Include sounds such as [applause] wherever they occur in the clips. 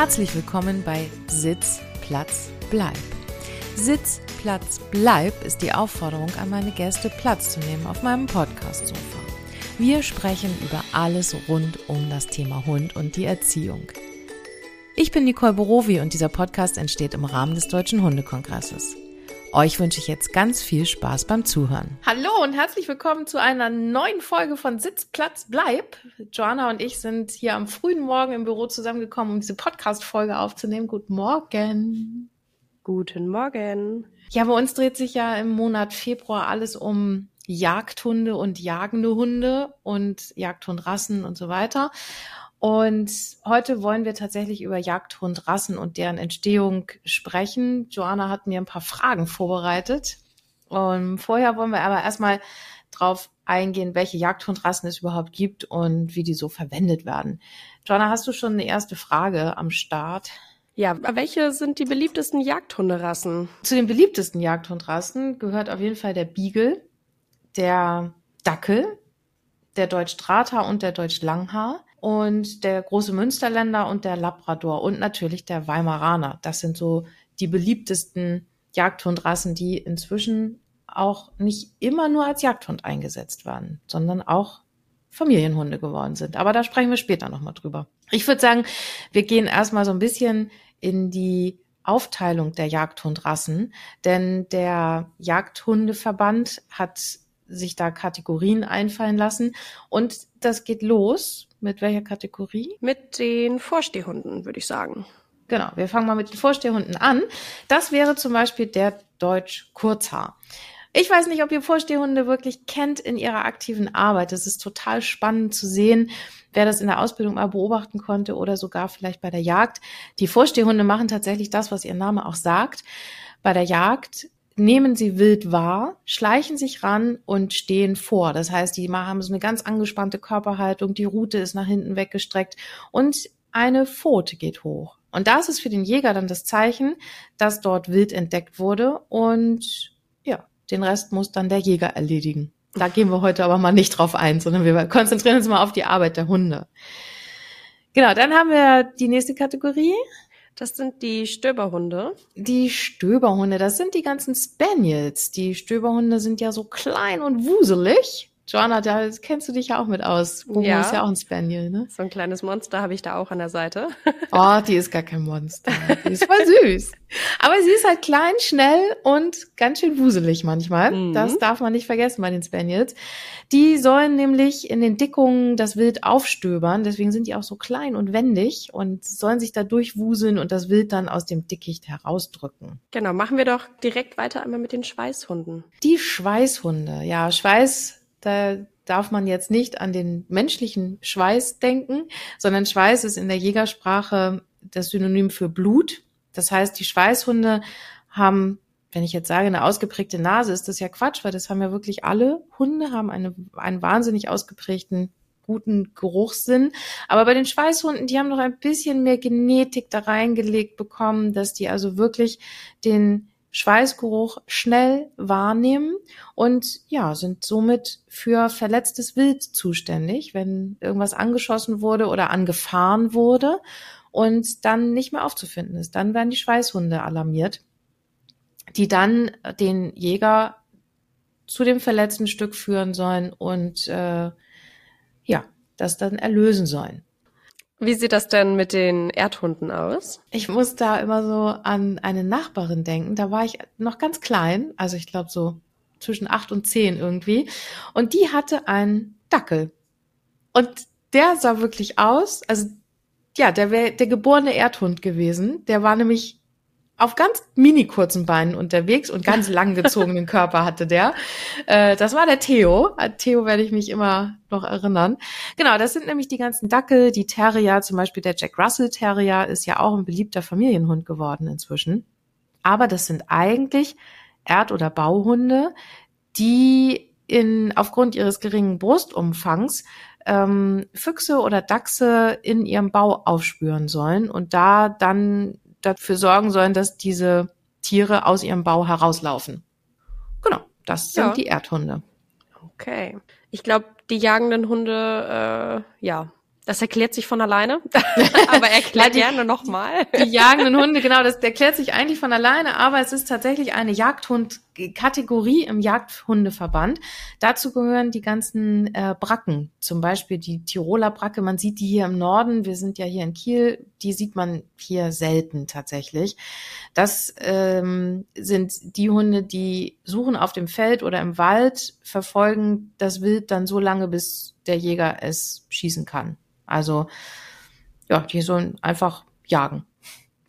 Herzlich willkommen bei Sitz, Platz, Bleib. Sitz, Platz, Bleib ist die Aufforderung an meine Gäste, Platz zu nehmen auf meinem Podcast-Sofa. Wir sprechen über alles rund um das Thema Hund und die Erziehung. Ich bin Nicole Borowi und dieser Podcast entsteht im Rahmen des Deutschen Hundekongresses. Euch wünsche ich jetzt ganz viel Spaß beim Zuhören. Hallo und herzlich willkommen zu einer neuen Folge von Sitz, Platz, Bleib. Joanna und ich sind hier am frühen Morgen im Büro zusammengekommen, um diese Podcast-Folge aufzunehmen. Guten Morgen. Guten Morgen. Ja, bei uns dreht sich ja im Monat Februar alles um Jagdhunde und jagende Hunde und Jagdhundrassen und so weiter. Und heute wollen wir tatsächlich über Jagdhundrassen und deren Entstehung sprechen. Joanna hat mir ein paar Fragen vorbereitet. Und vorher wollen wir aber erstmal drauf eingehen, welche Jagdhundrassen es überhaupt gibt und wie die so verwendet werden. Joanna, hast du schon eine erste Frage am Start? Ja, welche sind die beliebtesten Jagdhunderassen? Zu den beliebtesten Jagdhundrassen gehört auf jeden Fall der Beagle, der Dackel, der Deutsch Drahthaar und der Deutsch Langhaar und der große Münsterländer und der Labrador und natürlich der Weimaraner. Das sind so die beliebtesten Jagdhundrassen, die inzwischen auch nicht immer nur als Jagdhund eingesetzt werden, sondern auch Familienhunde geworden sind. Aber da sprechen wir später nochmal drüber. Ich würde sagen, wir gehen erstmal so ein bisschen in die Aufteilung der Jagdhundrassen, denn der Jagdhundeverband hat sich da Kategorien einfallen lassen und das geht los mit welcher Kategorie? Mit den Vorstehhunden, würde ich sagen. Genau, wir fangen mal mit den Vorstehhunden an. Das wäre zum Beispiel der Deutsch Kurzhaar. Ich weiß nicht, ob ihr Vorstehhunde wirklich kennt in ihrer aktiven Arbeit. Es ist total spannend zu sehen, wer das in der Ausbildung mal beobachten konnte oder sogar vielleicht bei der Jagd. Die Vorstehhunde machen tatsächlich das, was ihr Name auch sagt. Bei der Jagd nehmen sie wild wahr, schleichen sich ran und stehen vor. Das heißt, die haben so eine ganz angespannte Körperhaltung, die Rute ist nach hinten weggestreckt und eine Pfote geht hoch. Und das ist für den Jäger dann das Zeichen, dass dort wild entdeckt wurde und ja, den Rest muss dann der Jäger erledigen. Da gehen wir heute aber mal nicht drauf ein, sondern wir konzentrieren uns mal auf die Arbeit der Hunde. Genau, dann haben wir die nächste Kategorie. Das sind die Stöberhunde. Die Stöberhunde, das sind die ganzen Spaniels. Die Stöberhunde sind ja so klein und wuselig. Joanna, da kennst du dich ja auch mit aus. Bobo ja. ist ja auch ein Spaniel, ne? So ein kleines Monster habe ich da auch an der Seite. [laughs] Oh, die ist gar kein Monster. [laughs] Die ist voll süß. Aber sie ist halt klein, schnell und ganz schön wuselig manchmal. Mhm. Das darf man nicht vergessen bei den Spaniels. Die sollen nämlich in den Dickungen das Wild aufstöbern. Deswegen sind die auch so klein und wendig und sollen sich da durchwuseln und das Wild dann aus dem Dickicht herausdrücken. Genau, machen wir doch direkt weiter einmal mit den Schweißhunden. Die Schweißhunde. Ja, Schweiß da darf man jetzt nicht an den menschlichen Schweiß denken, sondern Schweiß ist in der Jägersprache das Synonym für Blut. Das heißt, die Schweißhunde haben, wenn ich jetzt sage, eine ausgeprägte Nase, ist das ja Quatsch, weil das haben ja wirklich alle Hunde, haben eine, einen wahnsinnig ausgeprägten guten Geruchssinn. Aber bei den Schweißhunden, die haben noch ein bisschen mehr Genetik da reingelegt bekommen, dass die also wirklich den Schweißgeruch schnell wahrnehmen und ja, sind somit für verletztes Wild zuständig, wenn irgendwas angeschossen wurde oder angefahren wurde und dann nicht mehr aufzufinden ist. Dann werden die Schweißhunde alarmiert, die dann den Jäger zu dem verletzten Stück führen sollen und äh, ja, das dann erlösen sollen. Wie sieht das denn mit den Erdhunden aus? Ich muss da immer so an eine Nachbarin denken. Da war ich noch ganz klein, also ich glaube so zwischen acht und zehn irgendwie. Und die hatte einen Dackel. Und der sah wirklich aus, also ja, der wäre der geborene Erdhund gewesen. Der war nämlich auf ganz mini kurzen Beinen unterwegs und ganz [laughs] lang gezogenen Körper hatte der. Äh, das war der Theo. An Theo werde ich mich immer noch erinnern. Genau, das sind nämlich die ganzen Dackel, die Terrier, zum Beispiel der Jack Russell Terrier ist ja auch ein beliebter Familienhund geworden inzwischen. Aber das sind eigentlich Erd- oder Bauhunde, die in, aufgrund ihres geringen Brustumfangs ähm, Füchse oder Dachse in ihrem Bau aufspüren sollen und da dann dafür sorgen sollen, dass diese Tiere aus ihrem Bau herauslaufen. Genau, das sind ja. die Erdhunde. Okay. Ich glaube, die jagenden Hunde, äh, ja, Das erklärt sich von alleine, [laughs] aber erklärt gerne nochmal. Die jagenden Hunde, genau, das erklärt sich eigentlich von alleine, aber es ist tatsächlich eine Jagdhund-Kategorie im Jagdhundeverband. Dazu gehören die ganzen äh, Bracken, zum Beispiel die Tiroler Bracke. Man sieht die hier im Norden, wir sind ja hier in Kiel, die sieht man hier selten tatsächlich. Das ähm, sind die Hunde, die suchen auf dem Feld oder im Wald, verfolgen das Wild dann so lange, bis der Jäger es schießen kann. Also ja, die sollen einfach jagen.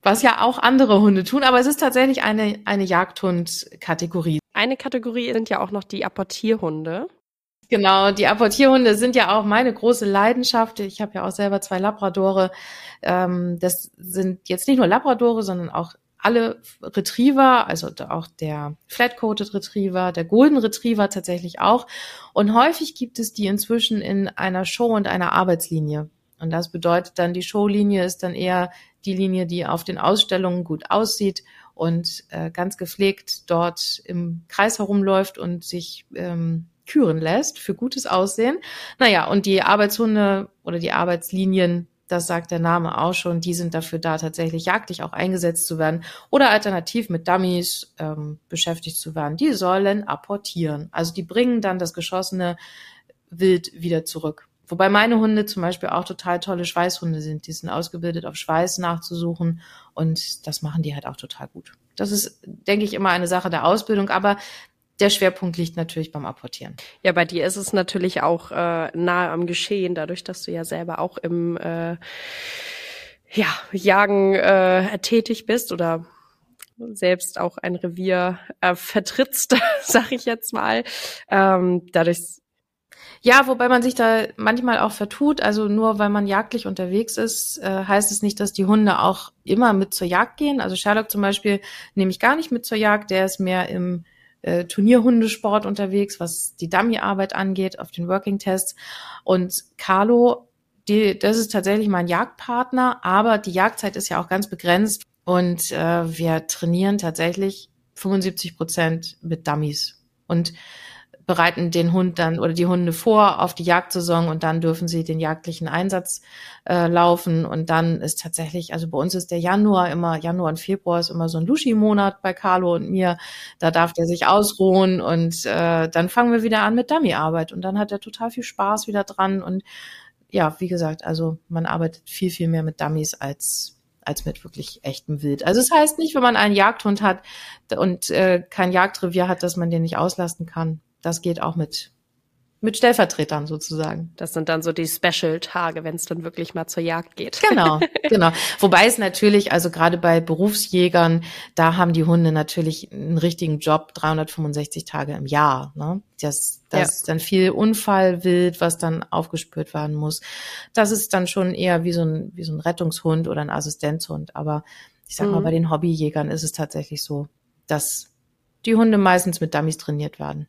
Was ja auch andere Hunde tun, aber es ist tatsächlich eine, eine Jagdhund-Kategorie. Eine Kategorie sind ja auch noch die Apportierhunde. Genau, die Apportierhunde sind ja auch meine große Leidenschaft. Ich habe ja auch selber zwei Labradore. Ähm, das sind jetzt nicht nur Labradore, sondern auch alle Retriever, also auch der Flat-Coated Retriever, der Golden Retriever tatsächlich auch. Und häufig gibt es die inzwischen in einer Show und einer Arbeitslinie. Und das bedeutet dann, die Showlinie ist dann eher die Linie, die auf den Ausstellungen gut aussieht und äh, ganz gepflegt dort im Kreis herumläuft und sich ähm, küren lässt für gutes Aussehen. Naja, und die Arbeitshunde oder die Arbeitslinien das sagt der Name auch schon, die sind dafür da, tatsächlich jagdlich auch eingesetzt zu werden oder alternativ mit Dummies ähm, beschäftigt zu werden. Die sollen apportieren. Also die bringen dann das geschossene Wild wieder zurück. Wobei meine Hunde zum Beispiel auch total tolle Schweißhunde sind. Die sind ausgebildet, auf Schweiß nachzusuchen und das machen die halt auch total gut. Das ist, denke ich, immer eine Sache der Ausbildung, aber der Schwerpunkt liegt natürlich beim Apportieren. Ja, bei dir ist es natürlich auch äh, nahe am Geschehen, dadurch, dass du ja selber auch im äh, ja, Jagen äh, tätig bist oder selbst auch ein Revier äh, vertrittst, [laughs] sag ich jetzt mal. Ähm, dadurch ja, wobei man sich da manchmal auch vertut. Also nur weil man jagdlich unterwegs ist, äh, heißt es nicht, dass die Hunde auch immer mit zur Jagd gehen. Also Sherlock zum Beispiel nehme ich gar nicht mit zur Jagd. Der ist mehr im äh, Turnierhundesport unterwegs, was die Dummy-Arbeit angeht, auf den Working-Tests. Und Carlo, die, das ist tatsächlich mein Jagdpartner, aber die Jagdzeit ist ja auch ganz begrenzt und äh, wir trainieren tatsächlich 75 Prozent mit Dummies. Und bereiten den Hund dann oder die Hunde vor auf die Jagdsaison und dann dürfen sie den jagdlichen Einsatz äh, laufen. Und dann ist tatsächlich, also bei uns ist der Januar immer, Januar und Februar ist immer so ein Luschi-Monat bei Carlo und mir, da darf der sich ausruhen und äh, dann fangen wir wieder an mit Dummy-Arbeit. Und dann hat er total viel Spaß wieder dran. Und ja, wie gesagt, also man arbeitet viel, viel mehr mit Dummies als als mit wirklich echtem Wild. Also es das heißt nicht, wenn man einen Jagdhund hat und äh, kein Jagdrevier hat, dass man den nicht auslasten kann das geht auch mit mit Stellvertretern sozusagen. Das sind dann so die Special-Tage, wenn es dann wirklich mal zur Jagd geht. Genau, [laughs] genau. Wobei es natürlich, also gerade bei Berufsjägern, da haben die Hunde natürlich einen richtigen Job, 365 Tage im Jahr. Ne? Das, das ja. ist dann viel Unfallwild, was dann aufgespürt werden muss. Das ist dann schon eher wie so ein, wie so ein Rettungshund oder ein Assistenzhund. Aber ich sag mhm. mal, bei den Hobbyjägern ist es tatsächlich so, dass die Hunde meistens mit Dummies trainiert werden.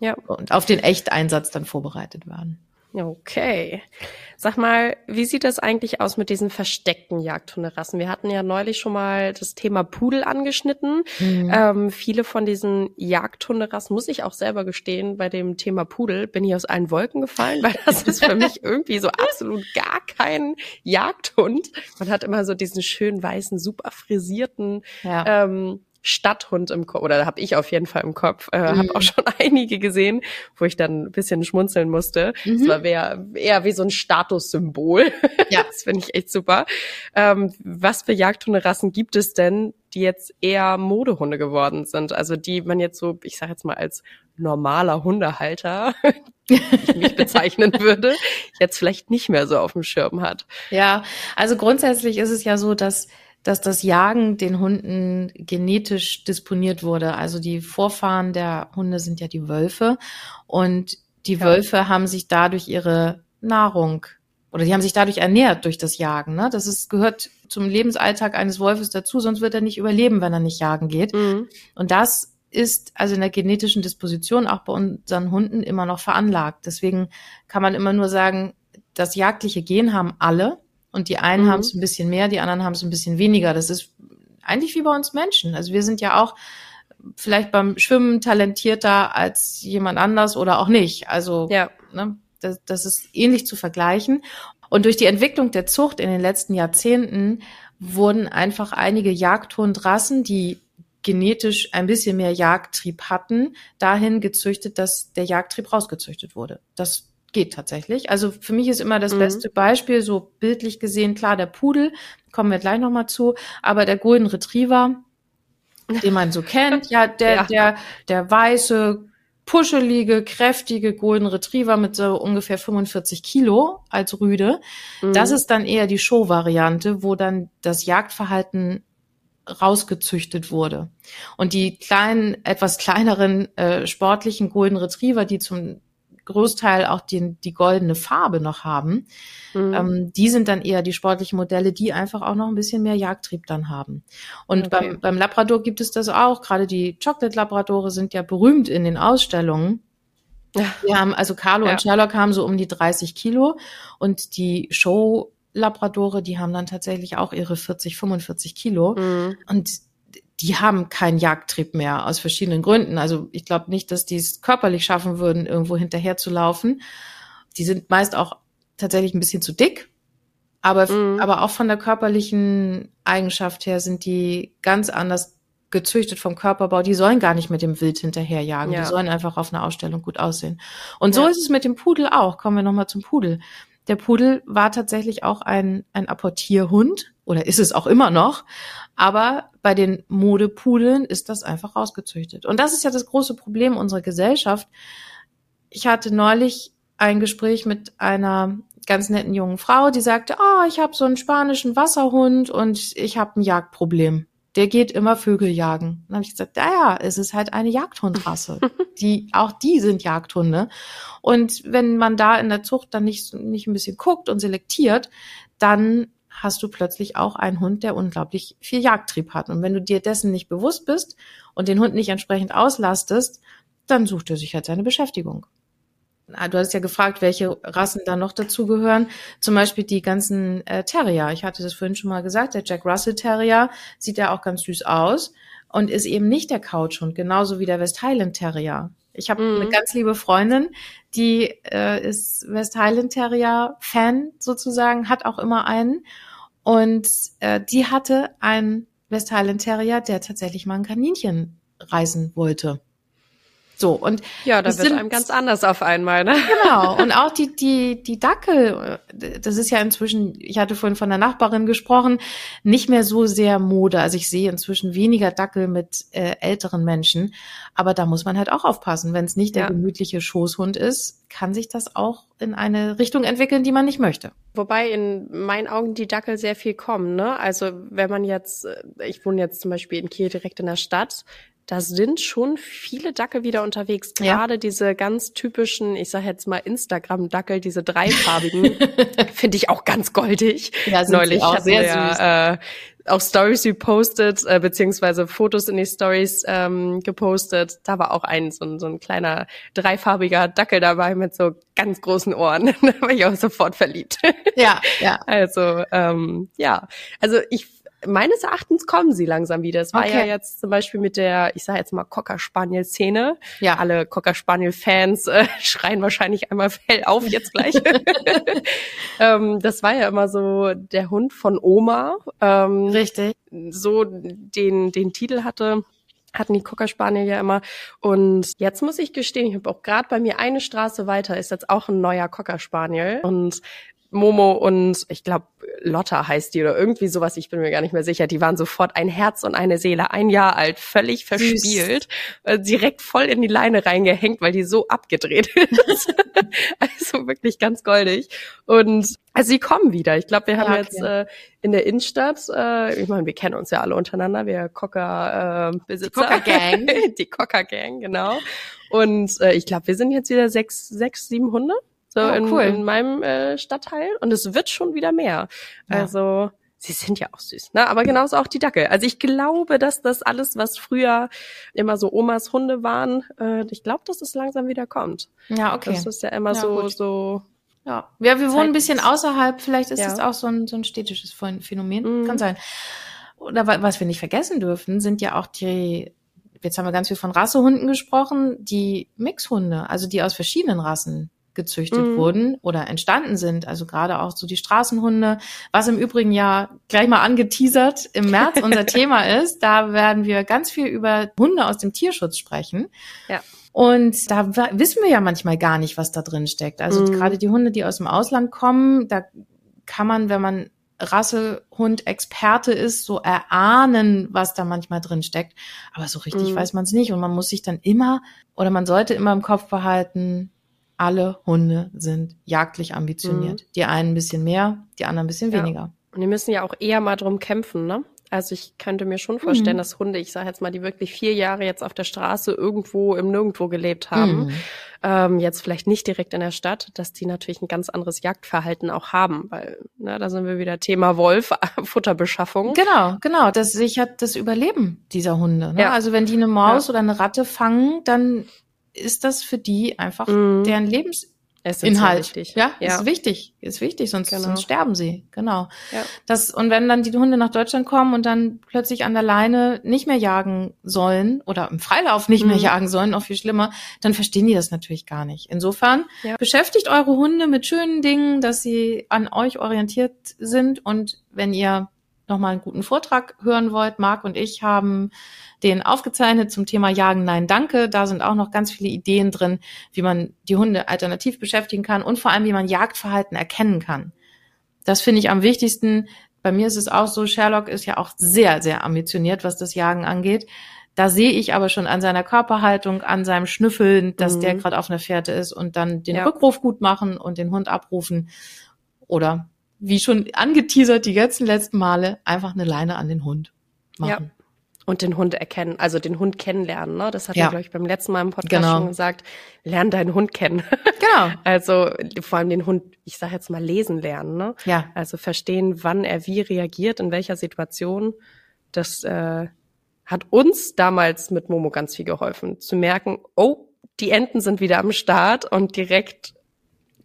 Ja. Und auf den Echteinsatz dann vorbereitet werden. Okay. Sag mal, wie sieht das eigentlich aus mit diesen versteckten Jagdhunderassen? Wir hatten ja neulich schon mal das Thema Pudel angeschnitten. Mhm. Ähm, viele von diesen Jagdhunderassen, muss ich auch selber gestehen, bei dem Thema Pudel bin ich aus allen Wolken gefallen, weil das ist für mich irgendwie so absolut gar kein Jagdhund. Man hat immer so diesen schönen weißen, super frisierten, ja. ähm, Stadthund im Kopf, oder habe ich auf jeden Fall im Kopf, äh, mhm. habe auch schon [laughs] einige gesehen, wo ich dann ein bisschen schmunzeln musste. Mhm. Das war eher, eher wie so ein Statussymbol. [laughs] Ja. das finde ich echt super. Ähm, was für Jagdhunderassen gibt es denn, die jetzt eher Modehunde geworden sind? Also die man jetzt so, ich sage jetzt mal als normaler Hundehalter, [laughs] ich mich bezeichnen würde, jetzt vielleicht nicht mehr so auf dem Schirm hat. Ja, also grundsätzlich ist es ja so, dass dass das Jagen den Hunden genetisch disponiert wurde. Also die Vorfahren der Hunde sind ja die Wölfe und die ja. Wölfe haben sich dadurch ihre Nahrung oder die haben sich dadurch ernährt durch das Jagen. Ne? Das ist, gehört zum Lebensalltag eines Wolfes dazu, sonst wird er nicht überleben, wenn er nicht jagen geht. Mhm. Und das ist also in der genetischen Disposition auch bei unseren Hunden immer noch veranlagt. Deswegen kann man immer nur sagen, das jagdliche Gen haben alle. Und die einen mhm. haben es ein bisschen mehr, die anderen haben es ein bisschen weniger. Das ist eigentlich wie bei uns Menschen. Also wir sind ja auch vielleicht beim Schwimmen talentierter als jemand anders oder auch nicht. Also ja. ne, das, das ist ähnlich zu vergleichen. Und durch die Entwicklung der Zucht in den letzten Jahrzehnten wurden einfach einige Jagdhundrassen, die genetisch ein bisschen mehr Jagdtrieb hatten, dahin gezüchtet, dass der Jagdtrieb rausgezüchtet wurde. Das geht tatsächlich. Also für mich ist immer das mhm. beste Beispiel, so bildlich gesehen, klar, der Pudel, kommen wir gleich nochmal zu, aber der Golden Retriever, [laughs] den man so kennt, ja, der, ja. der, der weiße, puschelige, kräftige Golden Retriever mit so ungefähr 45 Kilo als Rüde. Mhm. Das ist dann eher die Show-Variante, wo dann das Jagdverhalten rausgezüchtet wurde. Und die kleinen, etwas kleineren äh, sportlichen Golden Retriever, die zum Großteil auch die, die goldene Farbe noch haben. Mhm. Ähm, die sind dann eher die sportlichen Modelle, die einfach auch noch ein bisschen mehr Jagdtrieb dann haben. Und okay. beim, beim Labrador gibt es das auch. Gerade die Chocolate Labradore sind ja berühmt in den Ausstellungen. Wir haben, also Carlo ja. und Sherlock haben so um die 30 Kilo und die Show Labradore, die haben dann tatsächlich auch ihre 40, 45 Kilo. Mhm. Und die haben keinen Jagdtrieb mehr aus verschiedenen Gründen. Also ich glaube nicht, dass die es körperlich schaffen würden, irgendwo hinterher zu laufen. Die sind meist auch tatsächlich ein bisschen zu dick, aber, mhm. aber auch von der körperlichen Eigenschaft her sind die ganz anders gezüchtet vom Körperbau. Die sollen gar nicht mit dem Wild hinterherjagen. Ja. Die sollen einfach auf einer Ausstellung gut aussehen. Und so ist es mit dem Pudel auch. Kommen wir nochmal zum Pudel. Der Pudel war tatsächlich auch ein, ein Apportierhund oder ist es auch immer noch. Aber bei den Modepudeln ist das einfach rausgezüchtet. Und das ist ja das große Problem unserer Gesellschaft. Ich hatte neulich ein Gespräch mit einer ganz netten jungen Frau, die sagte, oh, ich habe so einen spanischen Wasserhund und ich habe ein Jagdproblem. Der geht immer Vögel jagen. Dann habe ich gesagt, ja, ja, es ist halt eine Jagdhundrasse. [laughs] die, auch die sind Jagdhunde. Und wenn man da in der Zucht dann nicht, nicht ein bisschen guckt und selektiert, dann hast du plötzlich auch einen Hund, der unglaublich viel Jagdtrieb hat. Und wenn du dir dessen nicht bewusst bist und den Hund nicht entsprechend auslastest, dann sucht er sich halt seine Beschäftigung. Ah, du hast ja gefragt, welche Rassen da noch dazugehören. Zum Beispiel die ganzen äh, Terrier. Ich hatte das vorhin schon mal gesagt. Der Jack Russell Terrier sieht ja auch ganz süß aus und ist eben nicht der Couchhund, genauso wie der West Highland Terrier. Ich habe mhm. eine ganz liebe Freundin, die äh, ist West Highland Terrier Fan sozusagen, hat auch immer einen und äh, die hatte einen West Highland Terrier, der tatsächlich mal ein Kaninchen reisen wollte. So, und ja, da wird sind, einem ganz anders auf einmal, ne? Genau. [laughs] Und auch die, die, die Dackel, das ist ja inzwischen, ich hatte vorhin von der Nachbarin gesprochen, nicht mehr so sehr Mode. Also ich sehe inzwischen weniger Dackel mit äh, älteren Menschen. Aber da muss man halt auch aufpassen. Wenn es nicht der ja. gemütliche Schoßhund ist, kann sich das auch in eine Richtung entwickeln, die man nicht möchte. Wobei in meinen Augen die Dackel sehr viel kommen, ne? Also wenn man jetzt, äh, ich wohne jetzt zum Beispiel in Kiel direkt in der Stadt, da sind schon viele Dackel wieder unterwegs. Gerade ja. diese ganz typischen, ich sage jetzt mal Instagram-Dackel, diese dreifarbigen, [laughs] finde ich auch ganz goldig. Ja, sind Neulich auch sehr süß. äh, auch Stories gepostet, äh, beziehungsweise Fotos in die Stories ähm, gepostet. Da war auch ein so, ein so ein kleiner dreifarbiger Dackel dabei mit so ganz großen Ohren. [laughs] da war ich auch sofort verliebt. Ja, ja. Also ähm, ja, also ich meines Erachtens kommen sie langsam wieder. Es war okay. ja jetzt zum Beispiel mit der, ich sage jetzt mal Cocker Spaniel Szene. Ja. Alle Cocker Spaniel Fans äh, [laughs] schreien wahrscheinlich einmal hell auf jetzt gleich. [laughs] ähm, das war ja immer so der Hund von Oma. Ähm, Richtig. So den den Titel hatte hatten die Cocker Spaniel ja immer. Und jetzt muss ich gestehen, ich habe auch gerade bei mir eine Straße weiter ist jetzt auch ein neuer Cocker Spaniel. Und Momo und ich glaube Lotta heißt die oder irgendwie sowas, ich bin mir gar nicht mehr sicher. Die waren sofort ein Herz und eine Seele, ein Jahr alt, völlig verspielt, äh, direkt voll in die Leine reingehängt, weil die so abgedreht [laughs] ist. also wirklich ganz goldig. Und also sie kommen wieder. Ich glaube, wir haben ja, okay. jetzt äh, in der Innenstadt, äh, ich meine, wir kennen uns ja alle untereinander, wir Cocker-Besitzer. Äh, die Cocker-Gang. [laughs] die Cocker-Gang, genau. Und äh, ich glaube, wir sind jetzt wieder sechs, sechs, sieben Hunde so oh, in, cool. in meinem äh, Stadtteil und es wird schon wieder mehr. Ja. Also sie sind ja auch süß, ne? Aber genauso auch die Dackel. Also ich glaube, dass das alles, was früher immer so Omas Hunde waren, äh, ich glaube, dass es langsam wieder kommt. Ja, okay. Das ist ja immer ja, so gut. so ja, ja wir wohnen ein bisschen außerhalb. Vielleicht ist es ja. auch so ein, so ein städtisches Phänomen. Mhm. Kann sein. Oder was wir nicht vergessen dürfen, sind ja auch die jetzt haben wir ganz viel von Rassehunden gesprochen, die Mixhunde, also die aus verschiedenen Rassen gezüchtet mhm. wurden oder entstanden sind. Also gerade auch so die Straßenhunde, was im Übrigen ja gleich mal angeteasert im März [laughs] unser Thema ist. Da werden wir ganz viel über Hunde aus dem Tierschutz sprechen. Ja. Und da wissen wir ja manchmal gar nicht, was da drin steckt. Also mhm. gerade die Hunde, die aus dem Ausland kommen, da kann man, wenn man Rassehund-Experte ist, so erahnen, was da manchmal drin steckt. Aber so richtig mhm. weiß man es nicht. Und man muss sich dann immer oder man sollte immer im Kopf behalten, alle Hunde sind jagdlich ambitioniert. Mhm. Die einen ein bisschen mehr, die anderen ein bisschen ja. weniger. Und die müssen ja auch eher mal drum kämpfen, ne? Also ich könnte mir schon vorstellen, mhm. dass Hunde, ich sage jetzt mal, die wirklich vier Jahre jetzt auf der Straße irgendwo im Nirgendwo gelebt haben, mhm. ähm, jetzt vielleicht nicht direkt in der Stadt, dass die natürlich ein ganz anderes Jagdverhalten auch haben, weil ne, da sind wir wieder Thema Wolf, [laughs] Futterbeschaffung. Genau, genau. Das sichert das Überleben dieser Hunde. Ne? Ja. Also wenn die eine Maus ja. oder eine Ratte fangen, dann ist das für die einfach mhm. deren Lebens Inhalt. Wichtig. Ja, ja, ist wichtig, ist wichtig, sonst, genau. sonst sterben sie. Genau. Ja. Das, und wenn dann die Hunde nach Deutschland kommen und dann plötzlich an der Leine nicht mehr jagen sollen oder im Freilauf nicht mhm. mehr jagen sollen, noch viel schlimmer, dann verstehen die das natürlich gar nicht. Insofern ja. beschäftigt eure Hunde mit schönen Dingen, dass sie an euch orientiert sind und wenn ihr nochmal einen guten Vortrag hören wollt, Marc und ich haben den aufgezeichnet zum Thema Jagen, Nein, Danke. Da sind auch noch ganz viele Ideen drin, wie man die Hunde alternativ beschäftigen kann und vor allem, wie man Jagdverhalten erkennen kann. Das finde ich am wichtigsten. Bei mir ist es auch so, Sherlock ist ja auch sehr, sehr ambitioniert, was das Jagen angeht. Da sehe ich aber schon an seiner Körperhaltung, an seinem Schnüffeln, dass mhm. der gerade auf einer Fährte ist und dann den ja. Rückruf gut machen und den Hund abrufen. Oder wie schon angeteasert die ganzen letzten Male, einfach eine Leine an den Hund machen. Ja und den Hund erkennen, also den Hund kennenlernen. Ne? Das hat ja. glaube ich, beim letzten Mal im Podcast genau. schon gesagt. Lern deinen Hund kennen. Genau. [laughs] also vor allem den Hund, ich sage jetzt mal, lesen lernen. Ne? Ja. Also verstehen, wann er wie reagiert, in welcher Situation. Das äh, hat uns damals mit Momo ganz viel geholfen. Zu merken, oh, die Enten sind wieder am Start und direkt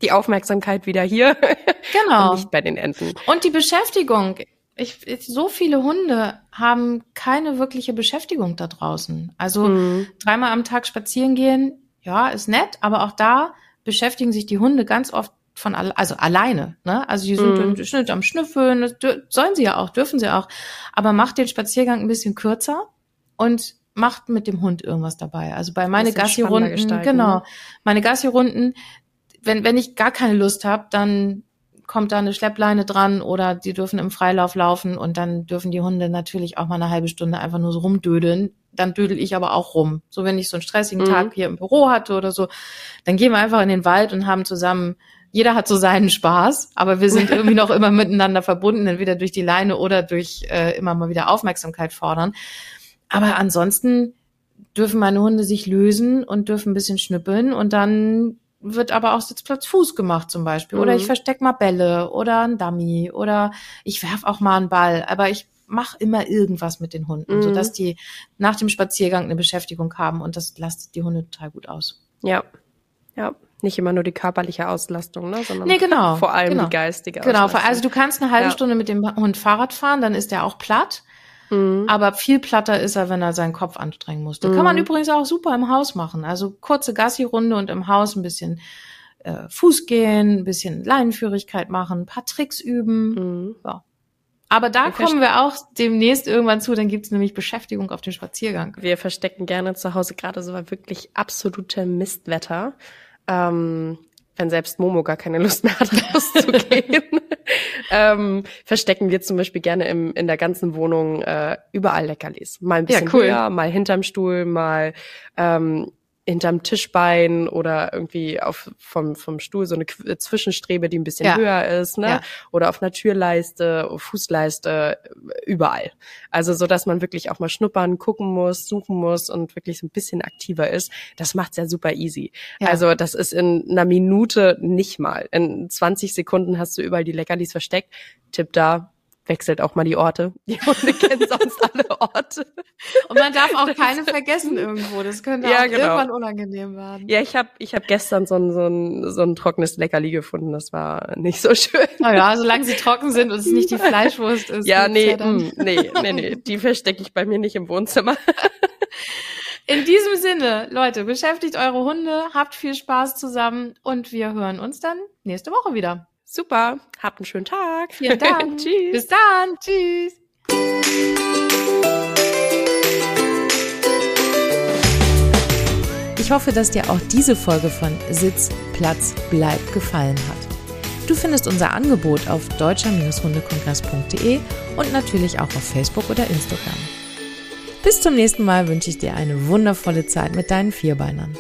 die Aufmerksamkeit wieder hier. [laughs] Genau. und nicht bei den Enten. Und die Beschäftigung ich, ich, so viele Hunde haben keine wirkliche Beschäftigung da draußen. Also mhm. dreimal am Tag spazieren gehen, ja, ist nett, aber auch da beschäftigen sich die Hunde ganz oft von also alleine, ne? Also die sind mhm. Schnitt am Schnüffeln, das sollen sie ja auch, dürfen sie auch, aber macht den Spaziergang ein bisschen kürzer und macht mit dem Hund irgendwas dabei. Also bei meine Gassi-Runden, genau, meine Gassi-Runden, wenn wenn ich gar keine Lust habe, dann kommt da eine Schleppleine dran oder die dürfen im Freilauf laufen und dann dürfen die Hunde natürlich auch mal eine halbe Stunde einfach nur so rumdödeln. Dann dödel ich aber auch rum. So wenn ich so einen stressigen mhm. Tag hier im Büro hatte oder so, dann gehen wir einfach in den Wald und haben zusammen jeder hat so seinen Spaß, aber wir sind [laughs] irgendwie noch immer miteinander verbunden, entweder durch die Leine oder durch äh, immer mal wieder Aufmerksamkeit fordern. Aber ansonsten dürfen meine Hunde sich lösen und dürfen ein bisschen schnippeln und dann wird aber auch Sitzplatz Fuß gemacht zum Beispiel. Oder ich mhm. versteck mal Bälle oder ein Dummy oder ich werf auch mal einen Ball. Aber ich mache immer irgendwas mit den Hunden, mhm. sodass die nach dem Spaziergang eine Beschäftigung haben und das lastet die Hunde total gut aus. Ja. Ja. Nicht immer nur die körperliche Auslastung, ne? sondern nee, genau, vor allem genau. die geistige Auslastung. Genau, also du kannst eine halbe ja. Stunde mit dem Hund Fahrrad fahren, dann ist der auch platt. Mhm. Aber viel platter ist er, wenn er seinen Kopf anstrengen muss. Das mhm. kann man mhm. übrigens auch super im Haus machen. Also kurze Gassi-Runde und im Haus ein bisschen äh, Fuß gehen, ein bisschen Leinenführigkeit machen, ein paar Tricks üben. Mhm. Ja. Aber da wir kommen wir auch demnächst irgendwann zu, dann gibt's nämlich Beschäftigung auf dem Spaziergang. Wir verstecken gerne zu Hause, gerade so war wirklich absolute Mistwetter. Ähm, wenn selbst Momo gar keine Lust mehr hat, [laughs] rauszugehen, [laughs] ähm, verstecken wir zum Beispiel gerne im, in der ganzen Wohnung äh, überall Leckerlis. Mal ein bisschen ja, cool. höher, mal hinterm Stuhl, mal ähm, hinterm Tischbein oder irgendwie auf vom vom Stuhl so eine Zwischenstrebe, die ein bisschen ja. höher ist, ne? Ja. Oder auf einer Türleiste, Fußleiste, überall. Also so, dass man wirklich auch mal schnuppern, gucken muss, suchen muss und wirklich so ein bisschen aktiver ist. Das macht's ja super easy. Ja. Also das ist in einer Minute nicht mal. In 20 Sekunden hast du überall die Leckerlis versteckt. Tipp da, wechselt auch mal die Orte. Die Hunde [laughs] kennen sonst alle Orte. Und man darf auch keine vergessen irgendwo. Das könnte ja, auch genau. irgendwann unangenehm werden. Ja, ich habe ich hab gestern so ein, so, ein, so ein trockenes Leckerli gefunden. Das war nicht so schön. Naja, solange sie trocken sind und es nicht die Fleischwurst ist. Ja, nee, ja mh, mm, nee, nee, nee. Die verstecke ich bei mir nicht im Wohnzimmer. [laughs] In diesem Sinne, Leute, beschäftigt eure Hunde, habt viel Spaß zusammen und wir hören uns dann nächste Woche wieder. Super, habt einen schönen Tag. Vielen Dank. [laughs] Tschüss. Bis dann. Tschüss. Ich hoffe, dass dir auch diese Folge von Sitz, Platz, Bleib gefallen hat. Du findest unser Angebot auf deutscher-hundekongress.de und natürlich auch auf Facebook oder Instagram. Bis zum nächsten Mal wünsche ich dir eine wundervolle Zeit mit deinen Vierbeinern.